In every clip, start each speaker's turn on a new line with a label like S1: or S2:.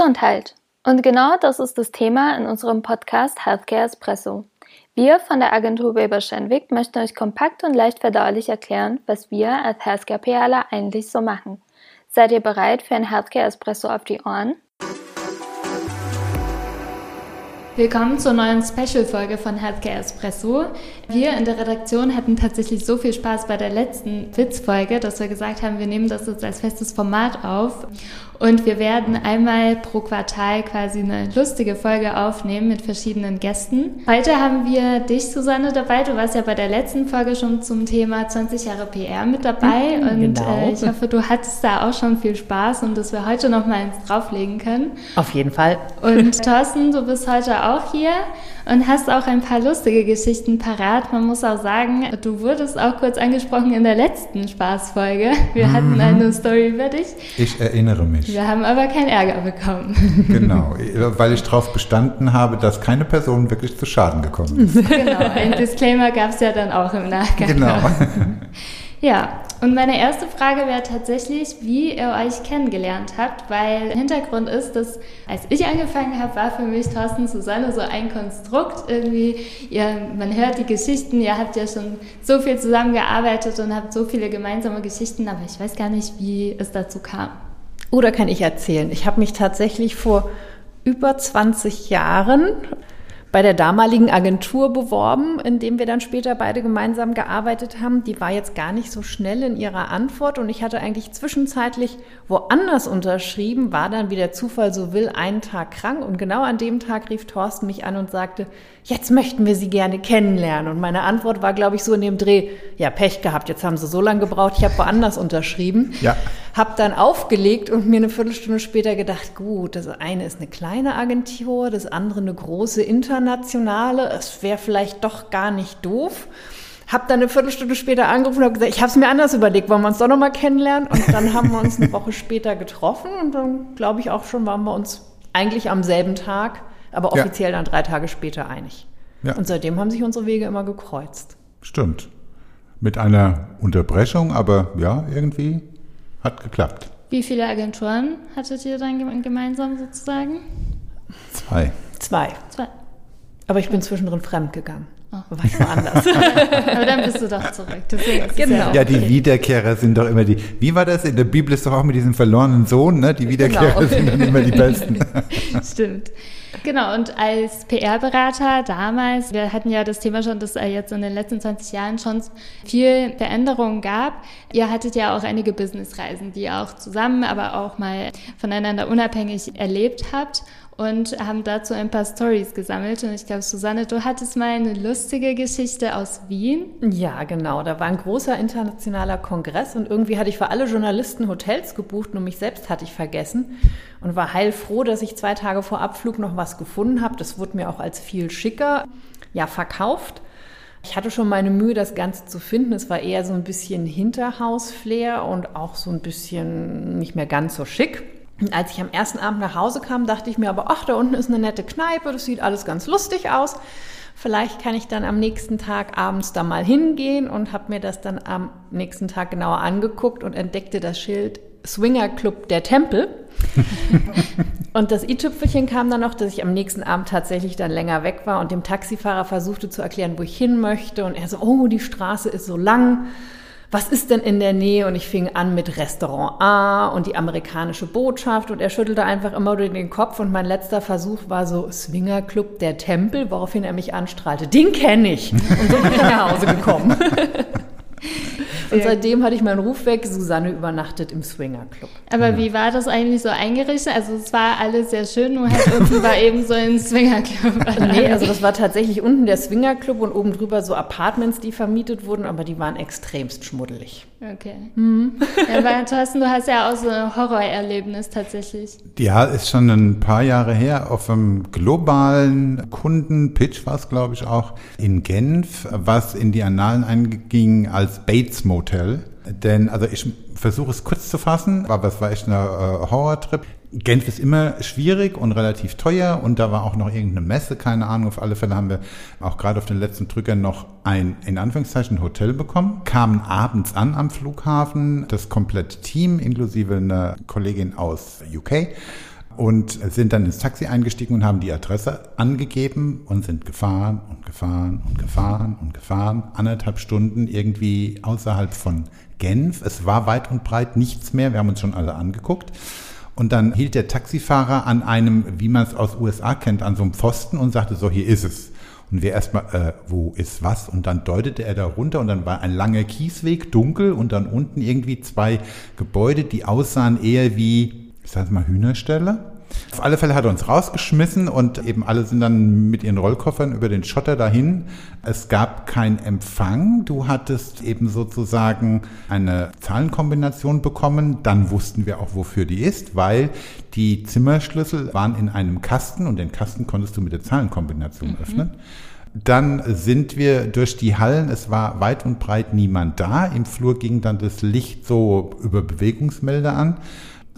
S1: Gesundheit. Und genau das ist das Thema in unserem Podcast Healthcare Espresso. Wir von der Agentur Weber Schenwick möchten euch kompakt und leicht verdaulich erklären, was wir als Healthcare PRler eigentlich so machen. Seid ihr bereit für ein Healthcare Espresso auf die Ohren? Willkommen zur neuen Special-Folge von Healthcare Espresso. Wir in der Redaktion hatten tatsächlich so viel Spaß bei der letzten Witzfolge, dass wir gesagt haben, wir nehmen das jetzt als festes Format auf. Und wir werden einmal pro Quartal quasi eine lustige Folge aufnehmen mit verschiedenen Gästen. Heute haben wir dich, Susanne, dabei. Du warst ja bei der letzten Folge schon zum Thema 20 Jahre PR mit dabei. Mhm, und genau. äh, ich hoffe, du hattest da auch schon viel Spaß und dass wir heute noch mal ins drauflegen können.
S2: Auf jeden Fall.
S1: Und Thorsten, du bist heute auch hier und hast auch ein paar lustige Geschichten parat. Man muss auch sagen, du wurdest auch kurz angesprochen in der letzten Spaßfolge. Wir mhm. hatten eine Story über dich.
S3: Ich erinnere mich.
S1: Wir haben aber keinen Ärger bekommen.
S3: Genau, weil ich darauf bestanden habe, dass keine Person wirklich zu Schaden gekommen ist.
S1: Genau, ein Disclaimer gab es ja dann auch im Nachgang. Genau. Ja, und meine erste Frage wäre tatsächlich, wie ihr euch kennengelernt habt, weil Hintergrund ist, dass als ich angefangen habe, war für mich Thorsten Susanne so ein Konstrukt irgendwie. Ihr, man hört die Geschichten, ihr habt ja schon so viel zusammengearbeitet und habt so viele gemeinsame Geschichten, aber ich weiß gar nicht, wie es dazu kam.
S2: Oder kann ich erzählen? Ich habe mich tatsächlich vor über 20 Jahren bei der damaligen Agentur beworben, in dem wir dann später beide gemeinsam gearbeitet haben. Die war jetzt gar nicht so schnell in ihrer Antwort und ich hatte eigentlich zwischenzeitlich woanders unterschrieben, war dann, wie der Zufall so will, einen Tag krank und genau an dem Tag rief Thorsten mich an und sagte, jetzt möchten wir Sie gerne kennenlernen. Und meine Antwort war, glaube ich, so in dem Dreh, ja, Pech gehabt, jetzt haben Sie so lange gebraucht, ich habe woanders unterschrieben. Ja. Hab dann aufgelegt und mir eine Viertelstunde später gedacht, gut, das eine ist eine kleine Agentur, das andere eine große internationale, es wäre vielleicht doch gar nicht doof. Hab dann eine Viertelstunde später angerufen und habe gesagt, ich habe es mir anders überlegt, wollen wir uns doch nochmal kennenlernen? Und dann haben wir uns eine Woche später getroffen und dann, glaube ich, auch schon waren wir uns eigentlich am selben Tag aber offiziell ja. dann drei Tage später einig. Ja. Und seitdem haben sich unsere Wege immer gekreuzt.
S3: Stimmt. Mit einer Unterbrechung, aber ja, irgendwie hat geklappt.
S1: Wie viele Agenturen hattet ihr dann gemeinsam sozusagen?
S3: Zwei.
S2: Zwei. Zwei. Aber ich bin zwischendrin fremd gegangen. Oh. War ich woanders.
S1: Aber dann bist du doch zurück.
S3: genau. Ja, die Wiederkehrer sind doch immer die. Wie war das? In der Bibel ist doch auch mit diesem verlorenen Sohn, ne? Die Wiederkehrer genau. sind dann immer die Besten.
S1: Stimmt. Genau, und als PR-Berater damals, wir hatten ja das Thema schon, dass es jetzt in den letzten 20 Jahren schon viel Veränderungen gab. Ihr hattet ja auch einige Businessreisen, die ihr auch zusammen, aber auch mal voneinander unabhängig erlebt habt und haben dazu ein paar Stories gesammelt. Und ich glaube, Susanne, du hattest mal eine lustige Geschichte aus Wien.
S2: Ja, genau. Da war ein großer internationaler Kongress und irgendwie hatte ich für alle Journalisten Hotels gebucht, nur mich selbst hatte ich vergessen und war heilfroh, dass ich zwei Tage vor Abflug noch was gefunden habe. Das wurde mir auch als viel schicker ja, verkauft. Ich hatte schon meine Mühe, das Ganze zu finden. Es war eher so ein bisschen Hinterhaus-Flair und auch so ein bisschen nicht mehr ganz so schick. Und als ich am ersten Abend nach Hause kam, dachte ich mir aber, ach, da unten ist eine nette Kneipe, das sieht alles ganz lustig aus. Vielleicht kann ich dann am nächsten Tag abends da mal hingehen und habe mir das dann am nächsten Tag genauer angeguckt und entdeckte das Schild Swinger Club der Tempel. und das i-Tüpfelchen kam dann noch, dass ich am nächsten Abend tatsächlich dann länger weg war und dem Taxifahrer versuchte zu erklären, wo ich hin möchte. Und er so, oh, die Straße ist so lang was ist denn in der Nähe? Und ich fing an mit Restaurant A und die amerikanische Botschaft und er schüttelte einfach immer durch den Kopf und mein letzter Versuch war so Swinger Club der Tempel, woraufhin er mich anstrahlte. Den kenne ich. Und so bin ich nach Hause gekommen. Und seitdem hatte ich meinen Ruf weg. Susanne übernachtet im Swinger Club.
S1: Aber ja. wie war das eigentlich so eingerichtet? Also es war alles sehr schön, nur halt unten war eben so ein Swinger Club.
S2: nee, also das war tatsächlich unten der Swinger Club und oben drüber so Apartments, die vermietet wurden, aber die waren extremst schmuddelig.
S1: Okay. Mhm. Ja, aber Thorsten, du hast ja auch so ein Horrorerlebnis tatsächlich.
S3: Ja, ist schon ein paar Jahre her auf einem globalen Kundenpitch war es, glaube ich, auch in Genf, was in die Annalen einging als Bates Motel. Denn, also ich versuche es kurz zu fassen, aber es war echt ein äh, Horrortrip. Genf ist immer schwierig und relativ teuer und da war auch noch irgendeine Messe, keine Ahnung. Auf alle Fälle haben wir auch gerade auf den letzten Drückern noch ein, in Anführungszeichen, Hotel bekommen. Kamen abends an am Flughafen, das komplette Team, inklusive einer Kollegin aus UK und sind dann ins Taxi eingestiegen und haben die Adresse angegeben und sind gefahren und gefahren und gefahren und gefahren. Anderthalb Stunden irgendwie außerhalb von Genf. Es war weit und breit nichts mehr. Wir haben uns schon alle angeguckt. Und dann hielt der Taxifahrer an einem, wie man es aus USA kennt, an so einem Pfosten und sagte so, hier ist es. Und wir erstmal, äh, wo ist was? Und dann deutete er da runter und dann war ein langer Kiesweg, dunkel und dann unten irgendwie zwei Gebäude, die aussahen eher wie, ich sag mal, Hühnerställe. Auf alle Fälle hat er uns rausgeschmissen und eben alle sind dann mit ihren Rollkoffern über den Schotter dahin. Es gab keinen Empfang. Du hattest eben sozusagen eine Zahlenkombination bekommen. Dann wussten wir auch, wofür die ist, weil die Zimmerschlüssel waren in einem Kasten und den Kasten konntest du mit der Zahlenkombination mhm. öffnen. Dann sind wir durch die Hallen, es war weit und breit niemand da. Im Flur ging dann das Licht so über Bewegungsmelder an.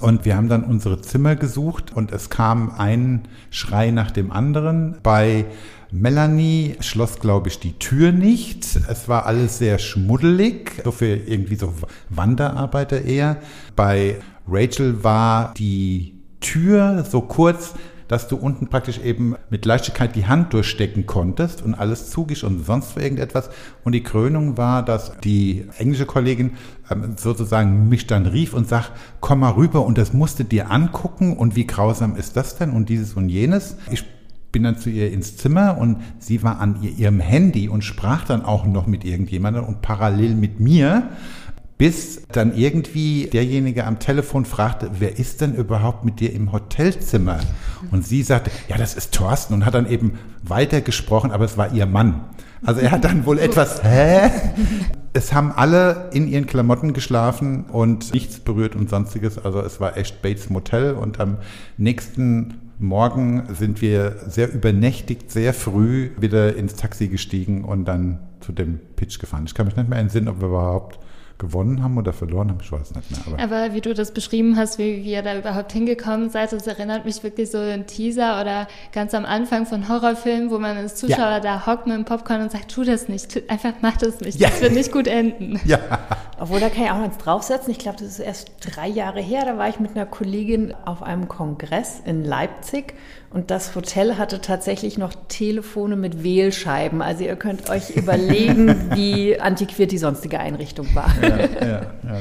S3: Und wir haben dann unsere Zimmer gesucht und es kam ein Schrei nach dem anderen. Bei Melanie schloss, glaube ich, die Tür nicht. Es war alles sehr schmuddelig, so für irgendwie so Wanderarbeiter eher. Bei Rachel war die Tür so kurz, dass du unten praktisch eben mit Leichtigkeit die Hand durchstecken konntest und alles zugig und sonst irgendetwas. Und die Krönung war, dass die englische Kollegin ähm, sozusagen mich dann rief und sagt, komm mal rüber und das musst du dir angucken und wie grausam ist das denn und dieses und jenes. Ich bin dann zu ihr ins Zimmer und sie war an ihrem Handy und sprach dann auch noch mit irgendjemandem und parallel mit mir bis dann irgendwie derjenige am Telefon fragte, wer ist denn überhaupt mit dir im Hotelzimmer? Und sie sagte, ja, das ist Thorsten und hat dann eben weitergesprochen, aber es war ihr Mann. Also er hat dann wohl etwas, hä? Es haben alle in ihren Klamotten geschlafen und nichts berührt und sonstiges. Also es war echt Bates Motel und am nächsten Morgen sind wir sehr übernächtigt, sehr früh wieder ins Taxi gestiegen und dann zu dem Pitch gefahren. Ich kann mich nicht mehr entsinnen, ob wir überhaupt gewonnen haben oder verloren haben, ich weiß nicht mehr.
S1: Aber, aber wie du das beschrieben hast, wie ihr da überhaupt hingekommen seid, das erinnert mich wirklich so an Teaser oder ganz am Anfang von Horrorfilmen, wo man als Zuschauer ja. da hockt mit dem Popcorn und sagt, tu das nicht, tu, einfach mach das nicht, ja. das wird nicht gut enden.
S2: Ja. Obwohl, da kann ich auch noch eins draufsetzen. Ich glaube, das ist erst drei Jahre her, da war ich mit einer Kollegin auf einem Kongress in Leipzig und das Hotel hatte tatsächlich noch Telefone mit Wählscheiben. Also ihr könnt euch überlegen, wie antiquiert die sonstige Einrichtung war. Ja, ja, ja,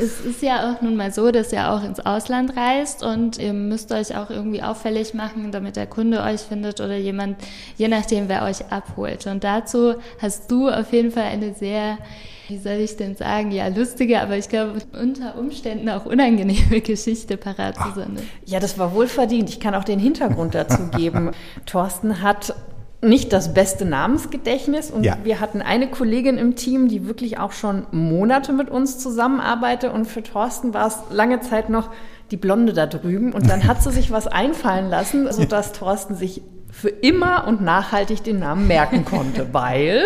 S1: es ist ja auch nun mal so, dass ihr auch ins Ausland reist und ihr müsst euch auch irgendwie auffällig machen, damit der Kunde euch findet oder jemand, je nachdem, wer euch abholt. Und dazu hast du auf jeden Fall eine sehr wie soll ich denn sagen, ja, lustige, aber ich glaube, unter Umständen auch unangenehme Geschichte parat zu sein.
S2: Ja, das war wohl verdient. Ich kann auch den Hintergrund dazu geben. Thorsten hat nicht das beste Namensgedächtnis und ja. wir hatten eine Kollegin im Team, die wirklich auch schon Monate mit uns zusammenarbeitet und für Thorsten war es lange Zeit noch die Blonde da drüben und dann hat sie sich was einfallen lassen, sodass Thorsten sich für immer und nachhaltig den Namen merken konnte, weil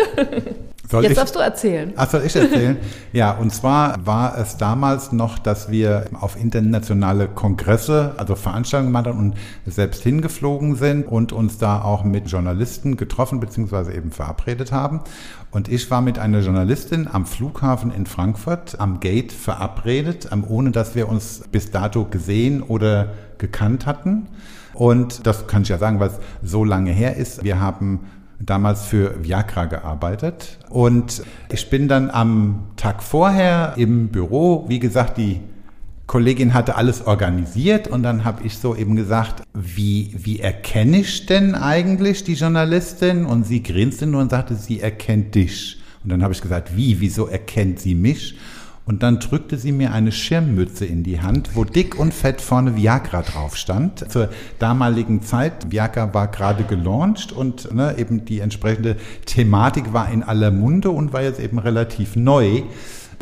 S3: soll Jetzt ich, darfst du erzählen. Ach, soll ich erzählen? ja, und zwar war es damals noch, dass wir auf internationale Kongresse, also Veranstaltungen gemacht haben und selbst hingeflogen sind und uns da auch mit Journalisten getroffen bzw. eben verabredet haben. Und ich war mit einer Journalistin am Flughafen in Frankfurt am Gate verabredet, ohne dass wir uns bis dato gesehen oder gekannt hatten. Und das kann ich ja sagen, was so lange her ist. Wir haben damals für Viagra gearbeitet. Und ich bin dann am Tag vorher im Büro, wie gesagt, die Kollegin hatte alles organisiert und dann habe ich so eben gesagt, wie, wie erkenne ich denn eigentlich die Journalistin? Und sie grinste nur und sagte, sie erkennt dich. Und dann habe ich gesagt, wie, wieso erkennt sie mich? Und dann drückte sie mir eine Schirmmütze in die Hand, wo dick und fett vorne Viagra drauf stand. Zur damaligen Zeit, Viagra war gerade gelauncht und ne, eben die entsprechende Thematik war in aller Munde und war jetzt eben relativ neu.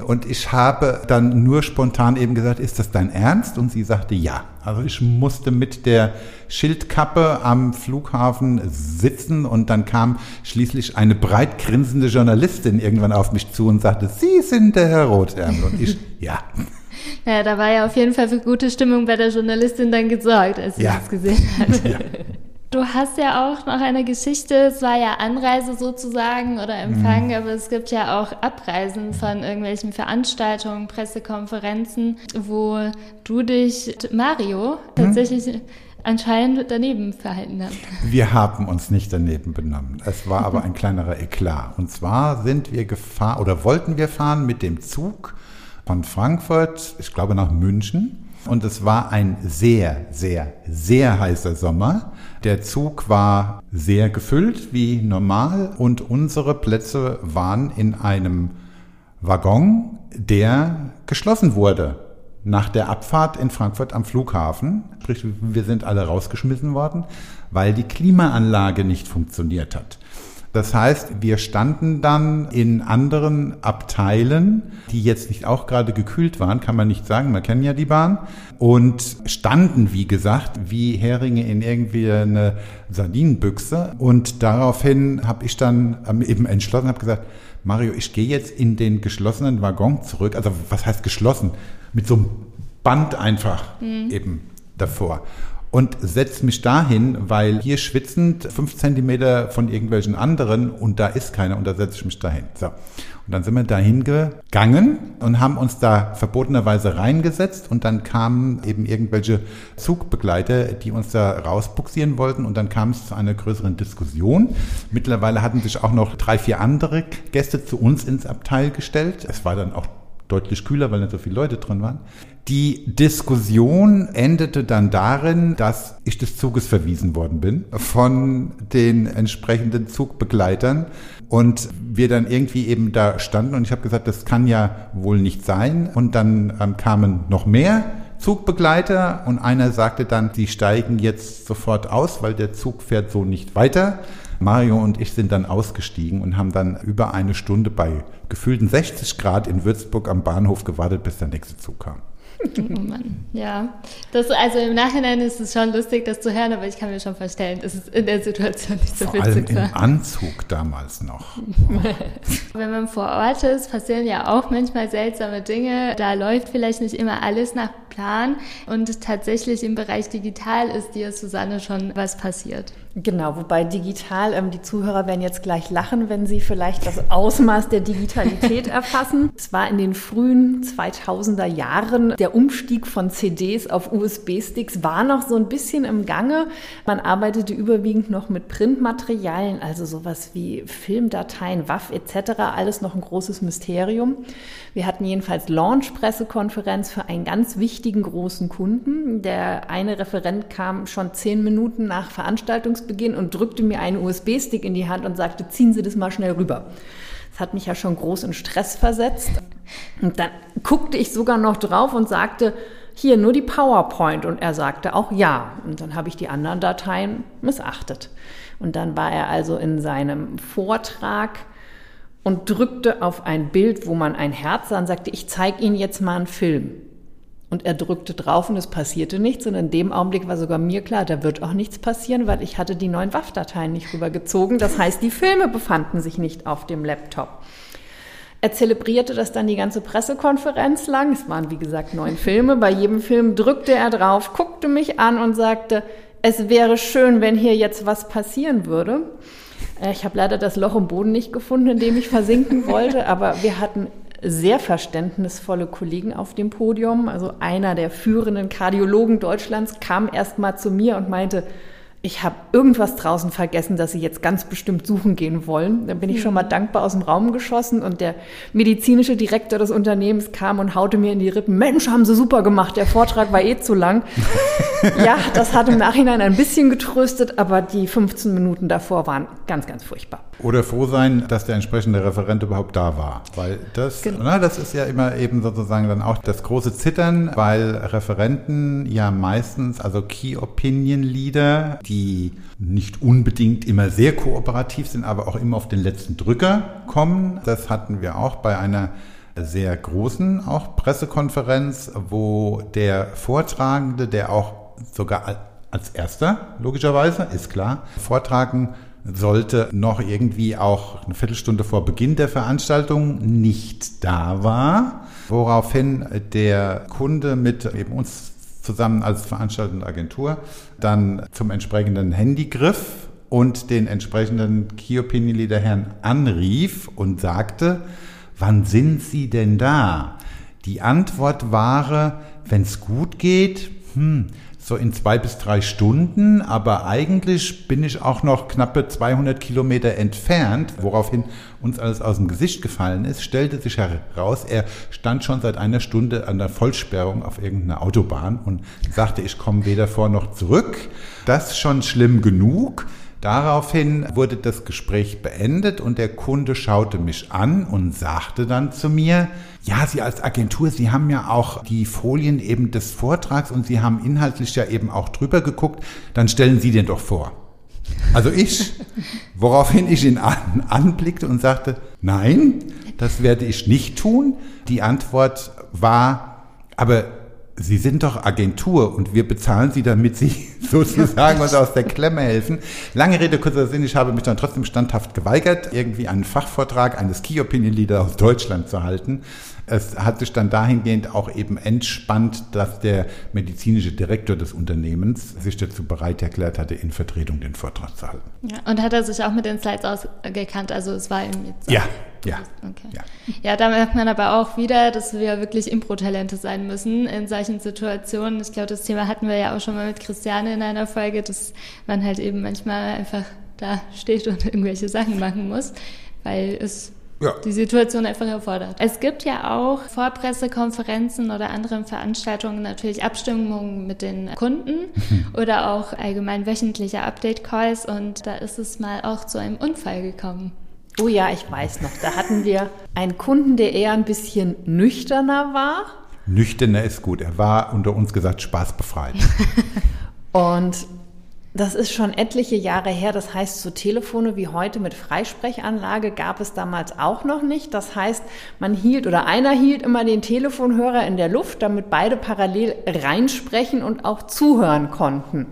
S3: Und ich habe dann nur spontan eben gesagt, ist das dein Ernst? Und sie sagte ja. Also ich musste mit der Schildkappe am Flughafen sitzen und dann kam schließlich eine breit grinsende Journalistin irgendwann auf mich zu und sagte, Sie sind der Herr Rotärmel. Und ich, ja.
S1: Naja, da war ja auf jeden Fall für gute Stimmung bei der Journalistin dann gesorgt, als sie ja. das gesehen hat. Ja. Du hast ja auch noch eine Geschichte, es war ja Anreise sozusagen oder Empfang, mhm. aber es gibt ja auch Abreisen von irgendwelchen Veranstaltungen, Pressekonferenzen, wo du dich, Mario, mhm. tatsächlich mhm. anscheinend daneben verhalten hast.
S3: Wir haben uns nicht daneben benommen. Es war aber ein kleinerer Eklat. Und zwar sind wir gefahren oder wollten wir fahren mit dem Zug von Frankfurt, ich glaube nach München. Und es war ein sehr, sehr, sehr heißer Sommer. Der Zug war sehr gefüllt wie normal und unsere Plätze waren in einem Waggon, der geschlossen wurde nach der Abfahrt in Frankfurt am Flughafen. Sprich, wir sind alle rausgeschmissen worden, weil die Klimaanlage nicht funktioniert hat. Das heißt, wir standen dann in anderen Abteilen, die jetzt nicht auch gerade gekühlt waren, kann man nicht sagen, wir kennen ja die Bahn, und standen, wie gesagt, wie Heringe in irgendwie eine Sardinenbüchse. Und daraufhin habe ich dann eben entschlossen, habe gesagt, Mario, ich gehe jetzt in den geschlossenen Waggon zurück. Also was heißt geschlossen? Mit so einem Band einfach mhm. eben davor und setze mich dahin, weil hier schwitzend fünf Zentimeter von irgendwelchen anderen und da ist keiner und da setze ich mich dahin. So. Und dann sind wir dahin gegangen und haben uns da verbotenerweise reingesetzt und dann kamen eben irgendwelche Zugbegleiter, die uns da rausbuxieren wollten und dann kam es zu einer größeren Diskussion. Mittlerweile hatten sich auch noch drei, vier andere Gäste zu uns ins Abteil gestellt. Es war dann auch deutlich kühler, weil nicht so viele Leute drin waren. Die Diskussion endete dann darin, dass ich des Zuges verwiesen worden bin von den entsprechenden Zugbegleitern und wir dann irgendwie eben da standen und ich habe gesagt, das kann ja wohl nicht sein. Und dann ähm, kamen noch mehr Zugbegleiter und einer sagte dann, sie steigen jetzt sofort aus, weil der Zug fährt so nicht weiter. Mario und ich sind dann ausgestiegen und haben dann über eine Stunde bei gefühlten 60 Grad in Würzburg am Bahnhof gewartet, bis der nächste Zug kam.
S1: Oh Mann, ja. Das, also im Nachhinein ist es schon lustig, das zu hören, aber ich kann mir schon vorstellen, dass es in der Situation nicht so
S3: vor
S1: witzig
S3: allem im Anzug damals noch.
S1: Wenn man vor Ort ist, passieren ja auch manchmal seltsame Dinge. Da läuft vielleicht nicht immer alles nach Plan und tatsächlich im Bereich digital ist dir, Susanne, schon was passiert.
S2: Genau, wobei digital, ähm, die Zuhörer werden jetzt gleich lachen, wenn sie vielleicht das Ausmaß der Digitalität erfassen. Es war in den frühen 2000er Jahren, der Umstieg von CDs auf USB-Sticks war noch so ein bisschen im Gange. Man arbeitete überwiegend noch mit Printmaterialien, also sowas wie Filmdateien, WAF etc., alles noch ein großes Mysterium. Wir hatten jedenfalls Launch-Pressekonferenz für einen ganz wichtigen großen Kunden. Der eine Referent kam schon zehn Minuten nach Veranstaltungsbeginn und drückte mir einen USB-Stick in die Hand und sagte, ziehen Sie das mal schnell rüber. Das hat mich ja schon groß in Stress versetzt. Und dann guckte ich sogar noch drauf und sagte, hier nur die PowerPoint. Und er sagte auch ja. Und dann habe ich die anderen Dateien missachtet. Und dann war er also in seinem Vortrag und drückte auf ein Bild, wo man ein Herz sah und sagte, ich zeige Ihnen jetzt mal einen Film. Und er drückte drauf und es passierte nichts. Und in dem Augenblick war sogar mir klar, da wird auch nichts passieren, weil ich hatte die neuen WAF-Dateien nicht rübergezogen. Das heißt, die Filme befanden sich nicht auf dem Laptop. Er zelebrierte das dann die ganze Pressekonferenz lang. Es waren, wie gesagt, neun Filme. Bei jedem Film drückte er drauf, guckte mich an und sagte, es wäre schön, wenn hier jetzt was passieren würde. Äh, ich habe leider das Loch im Boden nicht gefunden, in dem ich versinken wollte, aber wir hatten sehr verständnisvolle Kollegen auf dem Podium. Also einer der führenden Kardiologen Deutschlands kam erst mal zu mir und meinte, ich habe irgendwas draußen vergessen, dass Sie jetzt ganz bestimmt suchen gehen wollen. Dann bin ich schon mal dankbar aus dem Raum geschossen und der medizinische Direktor des Unternehmens kam und haute mir in die Rippen. Mensch, haben Sie super gemacht, der Vortrag war eh zu lang. ja, das hat im Nachhinein ein bisschen getröstet, aber die 15 Minuten davor waren ganz, ganz furchtbar.
S3: Oder froh sein, dass der entsprechende Referent überhaupt da war. Weil das, genau. na, das ist ja immer eben sozusagen dann auch das große Zittern, weil Referenten ja meistens, also Key Opinion Leader, die nicht unbedingt immer sehr kooperativ sind, aber auch immer auf den letzten Drücker kommen. Das hatten wir auch bei einer sehr großen auch Pressekonferenz, wo der Vortragende, der auch sogar als erster, logischerweise, ist klar, vortragen sollte, noch irgendwie auch eine Viertelstunde vor Beginn der Veranstaltung nicht da war, woraufhin der Kunde mit eben uns zusammen als veranstaltende Agentur dann zum entsprechenden Handygriff und den entsprechenden Key Opinion Leader Herrn anrief und sagte, wann sind Sie denn da? Die Antwort war, wenn es gut geht, hm, so in zwei bis drei Stunden, aber eigentlich bin ich auch noch knappe 200 Kilometer entfernt, woraufhin uns alles aus dem Gesicht gefallen ist, stellte sich heraus, er stand schon seit einer Stunde an der Vollsperrung auf irgendeiner Autobahn und sagte, ich komme weder vor noch zurück. Das schon schlimm genug. Daraufhin wurde das Gespräch beendet und der Kunde schaute mich an und sagte dann zu mir, ja, Sie als Agentur, Sie haben ja auch die Folien eben des Vortrags und Sie haben inhaltlich ja eben auch drüber geguckt, dann stellen Sie den doch vor. Also ich, woraufhin ich ihn an, anblickte und sagte, nein, das werde ich nicht tun. Die Antwort war, aber Sie sind doch Agentur und wir bezahlen Sie, damit Sie sozusagen uns aus der Klemme helfen. Lange Rede, kurzer Sinn, ich habe mich dann trotzdem standhaft geweigert, irgendwie einen Fachvortrag eines Key Opinion Leader aus Deutschland zu halten. Es hat sich dann dahingehend auch eben entspannt, dass der medizinische Direktor des Unternehmens sich dazu bereit erklärt hatte, in Vertretung den Vortrag zu halten.
S1: Ja, und hat er sich auch mit den Slides ausgekannt? Also es war ihm jetzt.
S3: Ja, ja.
S1: Okay. ja. Ja, da merkt man aber auch wieder, dass wir wirklich Impro-Talente sein müssen in solchen Situationen. Ich glaube, das Thema hatten wir ja auch schon mal mit Christiane in einer Folge, dass man halt eben manchmal einfach da steht und irgendwelche Sachen machen muss, weil es ja. die Situation einfach erfordert. Es gibt ja auch vor Pressekonferenzen oder anderen Veranstaltungen natürlich Abstimmungen mit den Kunden oder auch allgemein wöchentliche Update-Calls und da ist es mal auch zu einem Unfall gekommen.
S2: Oh ja, ich weiß noch. Da hatten wir einen Kunden, der eher ein bisschen nüchterner war.
S3: Nüchterner ist gut. Er war unter uns gesagt spaßbefreit.
S2: und das ist schon etliche Jahre her. Das heißt, so Telefone wie heute mit Freisprechanlage gab es damals auch noch nicht. Das heißt, man hielt oder einer hielt immer den Telefonhörer in der Luft, damit beide parallel reinsprechen und auch zuhören konnten.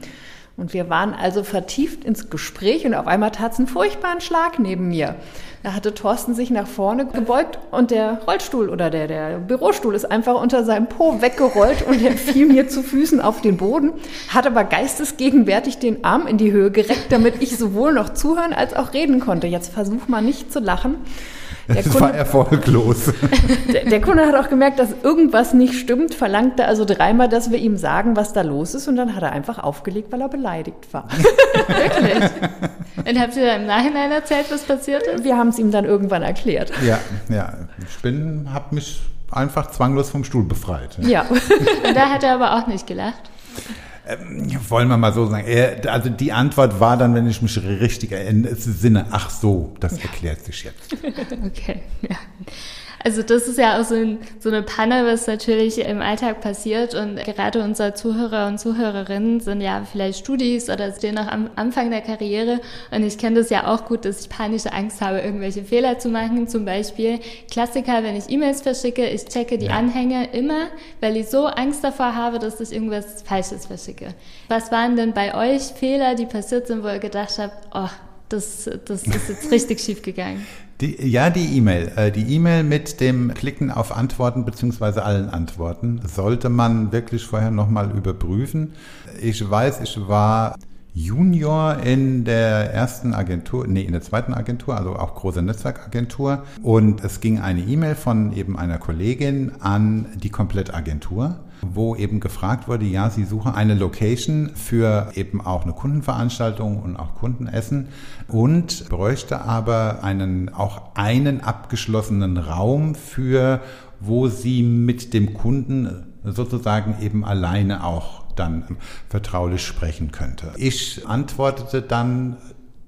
S2: Und wir waren also vertieft ins Gespräch und auf einmal tat es einen furchtbaren Schlag neben mir. Da hatte Thorsten sich nach vorne gebeugt und der Rollstuhl oder der, der Bürostuhl ist einfach unter seinem Po weggerollt und er fiel mir zu Füßen auf den Boden, hat aber geistesgegenwärtig den Arm in die Höhe gereckt, damit ich sowohl noch zuhören als auch reden konnte. Jetzt versuch mal nicht zu lachen.
S3: Der das Kunde, war erfolglos.
S2: Der, der, Kunde hat auch gemerkt, dass irgendwas nicht stimmt, verlangte also dreimal, dass wir ihm sagen, was da los ist und dann hat er einfach aufgelegt, weil er beleidigt war.
S1: Wirklich? Und habt ihr im Nachhinein erzählt, was passiert ist?
S2: Wir haben es ihm dann irgendwann erklärt.
S3: Ja, ja. Ich bin, habe mich einfach zwanglos vom Stuhl befreit.
S1: Ja. und da hat er aber auch nicht gelacht.
S3: Ähm, wollen wir mal so sagen. Er, also die Antwort war dann, wenn ich mich richtig erinnere, ach so, das erklärt sich jetzt.
S1: okay, ja. Also das ist ja auch so, ein, so, eine Panne, was natürlich im Alltag passiert und gerade unsere Zuhörer und Zuhörerinnen sind ja vielleicht Studis oder stehen noch am Anfang der Karriere und ich kenne das ja auch gut, dass ich panische Angst habe, irgendwelche Fehler zu machen. Zum Beispiel Klassiker, wenn ich E-Mails verschicke, ich checke die ja. Anhänge immer, weil ich so Angst davor habe, dass ich irgendwas Falsches verschicke. Was waren denn bei euch Fehler, die passiert sind, wo ihr gedacht habt, oh, das, das ist jetzt richtig schief gegangen?
S3: Die, ja, die E-Mail. Äh, die E-Mail mit dem Klicken auf Antworten beziehungsweise allen Antworten sollte man wirklich vorher nochmal überprüfen. Ich weiß, ich war Junior in der ersten Agentur, nee, in der zweiten Agentur, also auch große Netzwerkagentur. Und es ging eine E-Mail von eben einer Kollegin an die Komplettagentur wo eben gefragt wurde, ja, sie suche eine Location für eben auch eine Kundenveranstaltung und auch Kundenessen und bräuchte aber einen, auch einen abgeschlossenen Raum für, wo sie mit dem Kunden sozusagen eben alleine auch dann vertraulich sprechen könnte. Ich antwortete dann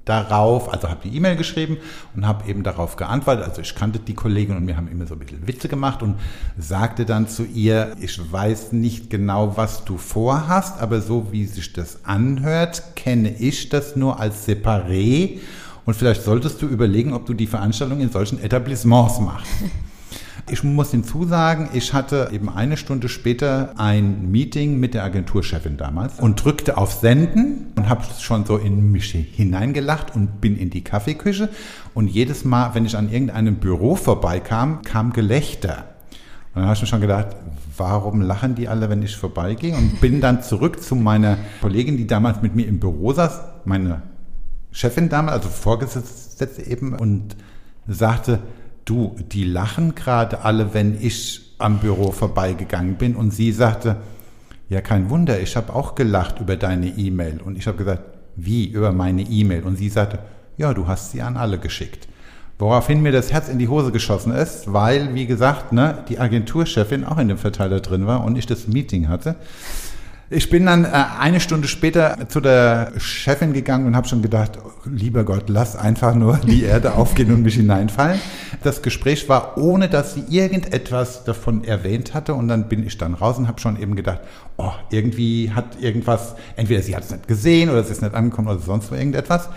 S3: darauf, also habe die E-Mail geschrieben und habe eben darauf geantwortet. Also ich kannte die Kollegin und wir haben immer so ein bisschen Witze gemacht und sagte dann zu ihr, ich weiß nicht genau, was du vorhast, aber so wie sich das anhört, kenne ich das nur als Separé und vielleicht solltest du überlegen, ob du die Veranstaltung in solchen Etablissements machst. Ich muss hinzusagen, ich hatte eben eine Stunde später ein Meeting mit der Agenturchefin damals und drückte auf Senden und habe schon so in mich hineingelacht und bin in die Kaffeeküche. Und jedes Mal, wenn ich an irgendeinem Büro vorbeikam, kam Gelächter. Und dann habe ich mir schon gedacht, warum lachen die alle, wenn ich vorbeigehe? Und bin dann zurück zu meiner Kollegin, die damals mit mir im Büro saß, meine Chefin damals, also Vorgesetzte eben, und sagte, du, die lachen gerade alle, wenn ich am Büro vorbeigegangen bin. Und sie sagte, ja, kein Wunder, ich habe auch gelacht über deine E-Mail. Und ich habe gesagt, wie über meine E-Mail? Und sie sagte, ja, du hast sie an alle geschickt. Woraufhin mir das Herz in die Hose geschossen ist, weil, wie gesagt, ne, die Agenturchefin auch in dem Verteiler drin war und ich das Meeting hatte. Ich bin dann äh, eine Stunde später zu der Chefin gegangen und habe schon gedacht, lieber Gott, lass einfach nur die Erde aufgehen und mich hineinfallen. Das Gespräch war, ohne dass sie irgendetwas davon erwähnt hatte. Und dann bin ich dann raus und habe schon eben gedacht, oh, irgendwie hat irgendwas, entweder sie hat es nicht gesehen oder sie ist nicht angekommen oder sonst irgendetwas.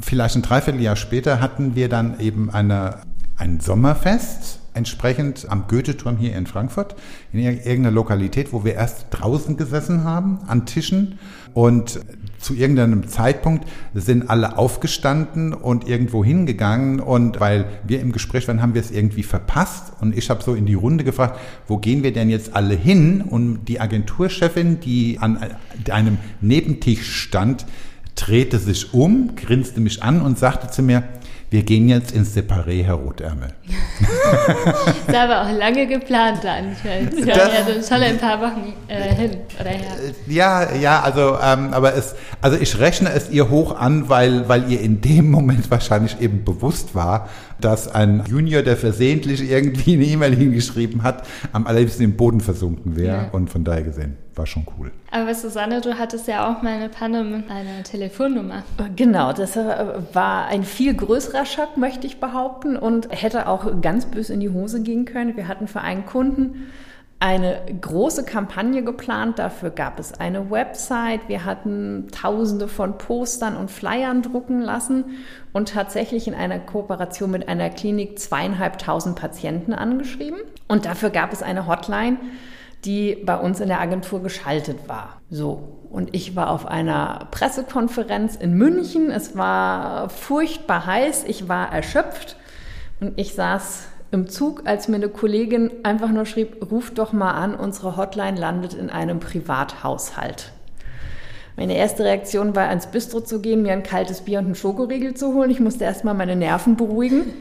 S3: Vielleicht ein Dreivierteljahr später hatten wir dann eben eine, ein Sommerfest entsprechend am Goethe-Turm hier in Frankfurt, in irgendeiner Lokalität, wo wir erst draußen gesessen haben, an Tischen. Und zu irgendeinem Zeitpunkt sind alle aufgestanden und irgendwo hingegangen. Und weil wir im Gespräch waren, haben wir es irgendwie verpasst. Und ich habe so in die Runde gefragt, wo gehen wir denn jetzt alle hin? Und die Agenturchefin, die an einem Nebentisch stand, drehte sich um, grinste mich an und sagte zu mir, wir gehen jetzt ins Separé, Herr Rotärmel.
S1: das war aber auch lange geplant dann. Ich meine, ja schon ein paar Wochen äh, hin oder her.
S3: Ja, ja, also, ähm, aber es, also ich rechne es ihr hoch an, weil, weil ihr in dem Moment wahrscheinlich eben bewusst war, dass ein Junior, der versehentlich irgendwie eine E-Mail hingeschrieben hat, am allerliebsten im Boden versunken wäre. Ja. Und von daher gesehen, war schon cool.
S1: Aber Susanne, du hattest ja auch mal eine Panne mit einer Telefonnummer.
S2: Genau, das äh, war ein viel größerer Schock, möchte ich behaupten, und hätte auch ganz böse in die Hose gehen können. Wir hatten für einen Kunden eine große Kampagne geplant. Dafür gab es eine Website. Wir hatten Tausende von Postern und Flyern drucken lassen und tatsächlich in einer Kooperation mit einer Klinik zweieinhalbtausend Patienten angeschrieben. Und dafür gab es eine Hotline, die bei uns in der Agentur geschaltet war. So. Und ich war auf einer Pressekonferenz in München. Es war furchtbar heiß. Ich war erschöpft. Und ich saß im Zug, als mir eine Kollegin einfach nur schrieb, ruf doch mal an, unsere Hotline landet in einem Privathaushalt. Meine erste Reaktion war, ans Bistro zu gehen, mir ein kaltes Bier und einen Schokoriegel zu holen. Ich musste erstmal meine Nerven beruhigen.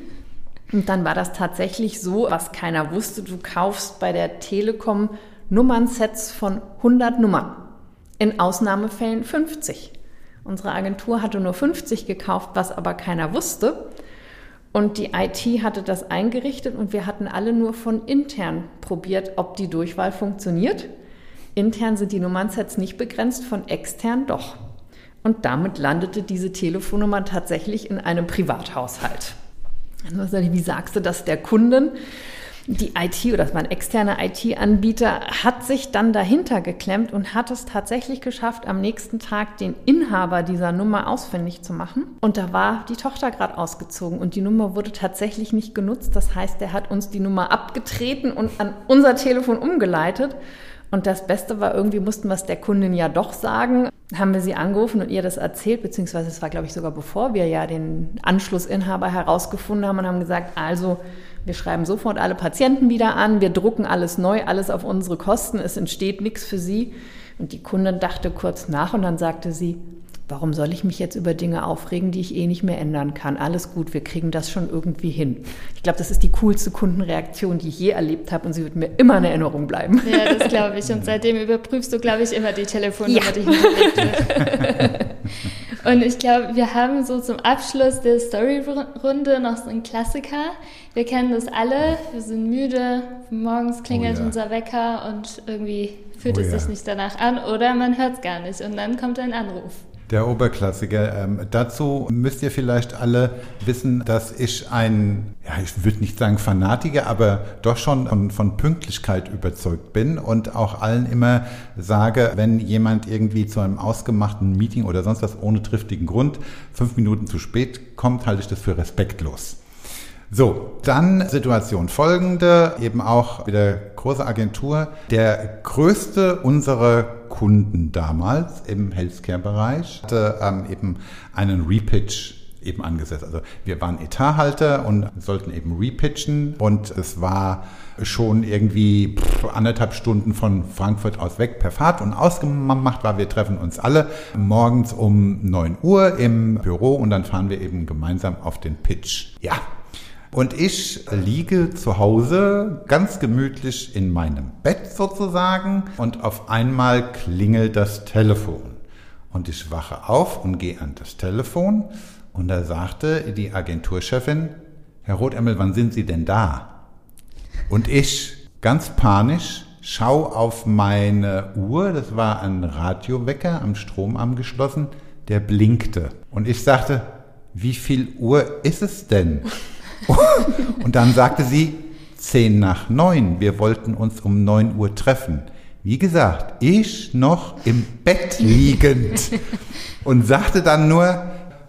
S2: Und dann war das tatsächlich so, was keiner wusste, du kaufst bei der Telekom Nummernsets von 100 Nummern. In Ausnahmefällen 50. Unsere Agentur hatte nur 50 gekauft, was aber keiner wusste. Und die IT hatte das eingerichtet und wir hatten alle nur von intern probiert, ob die Durchwahl funktioniert. Intern sind die Nummernsets nicht begrenzt, von extern doch. Und damit landete diese Telefonnummer tatsächlich in einem Privathaushalt. Wie sagst du das der Kunden? Die IT oder das war ein externer IT-Anbieter, hat sich dann dahinter geklemmt und hat es tatsächlich geschafft, am nächsten Tag den Inhaber dieser Nummer ausfindig zu machen. Und da war die Tochter gerade ausgezogen und die Nummer wurde tatsächlich nicht genutzt. Das heißt, er hat uns die Nummer abgetreten und an unser Telefon umgeleitet. Und das Beste war, irgendwie mussten wir es der Kundin ja doch sagen. Haben wir sie angerufen und ihr das erzählt, beziehungsweise es war, glaube ich, sogar bevor wir ja den Anschlussinhaber herausgefunden haben und haben gesagt, also wir schreiben sofort alle Patienten wieder an, wir drucken alles neu, alles auf unsere Kosten, es entsteht nichts für sie. Und die Kundin dachte kurz nach und dann sagte sie, warum soll ich mich jetzt über Dinge aufregen, die ich eh nicht mehr ändern kann? Alles gut, wir kriegen das schon irgendwie hin. Ich glaube, das ist die coolste Kundenreaktion, die ich je erlebt habe und sie wird mir immer in Erinnerung bleiben.
S1: Ja, das glaube ich. Und seitdem überprüfst du, glaube ich, immer die Telefonnummer, ja. die hinterlegt wird. und ich glaube, wir haben so zum Abschluss der Storyrunde noch so einen Klassiker. Wir kennen das alle, wir sind müde, morgens klingelt oh ja. unser Wecker und irgendwie fühlt oh es ja. sich nicht danach an oder man hört es gar nicht und dann kommt ein Anruf.
S3: Der Oberklassiker. Ähm, dazu müsst ihr vielleicht alle wissen, dass ich ein, ja, ich würde nicht sagen Fanatiker, aber doch schon von, von, Pünktlichkeit überzeugt bin und auch allen immer sage, wenn jemand irgendwie zu einem ausgemachten Meeting oder sonst was ohne triftigen Grund fünf Minuten zu spät kommt, halte ich das für respektlos. So, dann Situation folgende, eben auch wieder große Agentur. Der größte unserer Kunden damals im Healthcare-Bereich hatte ähm, eben einen Repitch eben angesetzt. Also wir waren Etathalter und sollten eben repitchen und es war schon irgendwie anderthalb Stunden von Frankfurt aus weg per Fahrt und ausgemacht war, wir treffen uns alle morgens um 9 Uhr im Büro und dann fahren wir eben gemeinsam auf den Pitch. Ja. Und ich liege zu Hause ganz gemütlich in meinem Bett sozusagen und auf einmal klingelt das Telefon. Und ich wache auf und gehe an das Telefon und da sagte die Agenturchefin, Herr Rothemmel, wann sind Sie denn da? Und ich, ganz panisch, schau auf meine Uhr, das war ein Radiowecker am Strom angeschlossen, der blinkte. Und ich sagte, wie viel Uhr ist es denn? Und dann sagte sie, zehn nach neun, wir wollten uns um neun Uhr treffen. Wie gesagt, ich noch im Bett liegend und sagte dann nur,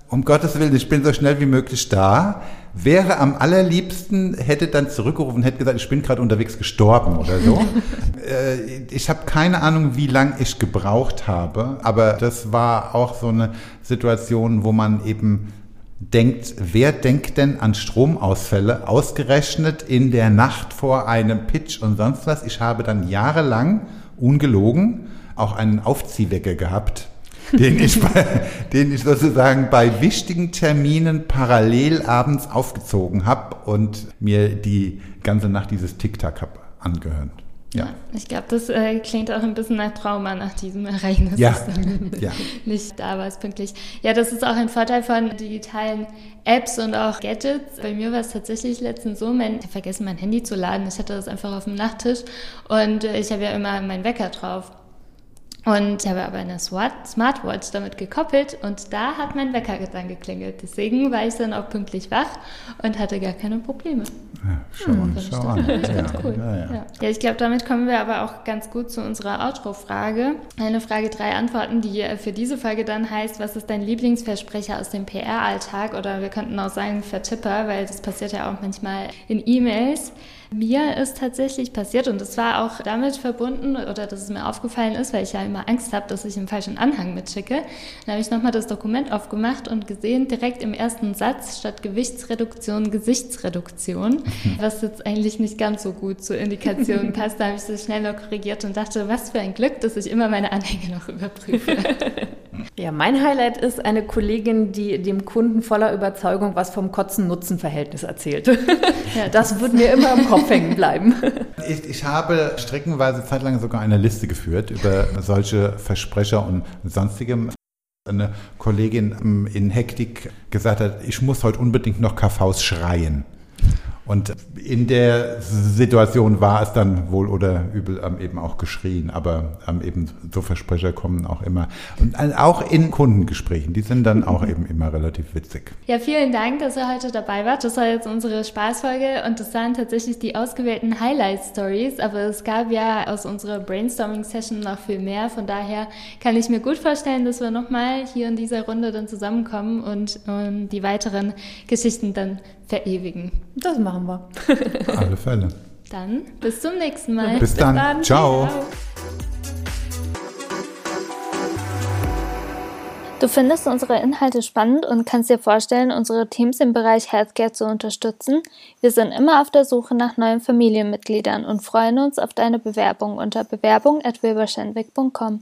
S3: um Gottes Willen, ich bin so schnell wie möglich da wäre am allerliebsten, hätte dann zurückgerufen, hätte gesagt, ich bin gerade unterwegs gestorben oder so. äh, ich habe keine Ahnung, wie lange ich gebraucht habe, aber das war auch so eine Situation, wo man eben denkt, wer denkt denn an Stromausfälle, ausgerechnet in der Nacht vor einem Pitch und sonst was. Ich habe dann jahrelang, ungelogen, auch einen Aufziehwecker gehabt, den ich, bei, den ich sozusagen bei wichtigen Terminen parallel abends aufgezogen habe und mir die ganze Nacht dieses Tic-Tac habe angehört.
S1: Ja. ja. ich glaube, das äh, klingt auch ein bisschen nach Trauma nach diesem Ereignis.
S3: Ja. ja.
S1: Nicht da war es pünktlich. Ja, das ist auch ein Vorteil von digitalen Apps und auch Gadgets. Bei mir war es tatsächlich letztens so, mein, ich habe vergessen, mein Handy zu laden. Ich hatte das einfach auf dem Nachttisch und äh, ich habe ja immer meinen Wecker drauf. Und ich habe aber eine Smartwatch damit gekoppelt und da hat mein Wecker dann geklingelt. Deswegen war ich dann auch pünktlich wach und hatte gar keine Probleme.
S3: Ja, schau hm, an, schau an.
S1: Das ja, cool. Ja, ja. ja, ich glaube, damit kommen wir aber auch ganz gut zu unserer Outro-Frage. Eine Frage, drei Antworten, die für diese Folge dann heißt, was ist dein Lieblingsversprecher aus dem PR-Alltag? Oder wir könnten auch sagen Vertipper, weil das passiert ja auch manchmal in E-Mails. Mir ist tatsächlich passiert und es war auch damit verbunden oder dass es mir aufgefallen ist, weil ich ja immer Angst habe, dass ich einen falschen Anhang mitschicke. Dann habe ich nochmal das Dokument aufgemacht und gesehen, direkt im ersten Satz statt Gewichtsreduktion Gesichtsreduktion, was jetzt eigentlich nicht ganz so gut zur Indikation passt. Da habe ich das schnell noch korrigiert und dachte, was für ein Glück, dass ich immer meine Anhänge noch überprüfe.
S2: Ja, mein Highlight ist eine Kollegin, die dem Kunden voller Überzeugung was vom Kotzen-Nutzen-Verhältnis erzählt. Ja, das wird mir immer im Kopf hängen bleiben.
S3: Ich, ich habe streckenweise zeitlang sogar eine Liste geführt über solche Versprecher und sonstigem eine Kollegin in Hektik gesagt hat, ich muss heute unbedingt noch KVs schreien. Und in der Situation war es dann wohl oder übel ähm, eben auch geschrien, aber ähm, eben so Versprecher kommen auch immer. Und äh, auch in Kundengesprächen, die sind dann auch eben immer relativ witzig.
S1: Ja, vielen Dank, dass ihr heute dabei wart. Das war jetzt unsere Spaßfolge und das waren tatsächlich die ausgewählten Highlight-Stories, aber es gab ja aus unserer Brainstorming-Session noch viel mehr. Von daher kann ich mir gut vorstellen, dass wir nochmal hier in dieser Runde dann zusammenkommen und, und die weiteren Geschichten dann verewigen.
S2: Das machen wir.
S3: Auf alle Fälle.
S1: Dann bis zum nächsten Mal.
S3: Bis, bis dann. dann. Ciao.
S1: Du findest unsere Inhalte spannend und kannst dir vorstellen, unsere Teams im Bereich Healthcare zu unterstützen? Wir sind immer auf der Suche nach neuen Familienmitgliedern und freuen uns auf deine Bewerbung unter bewerbung@wilberschenwick.com.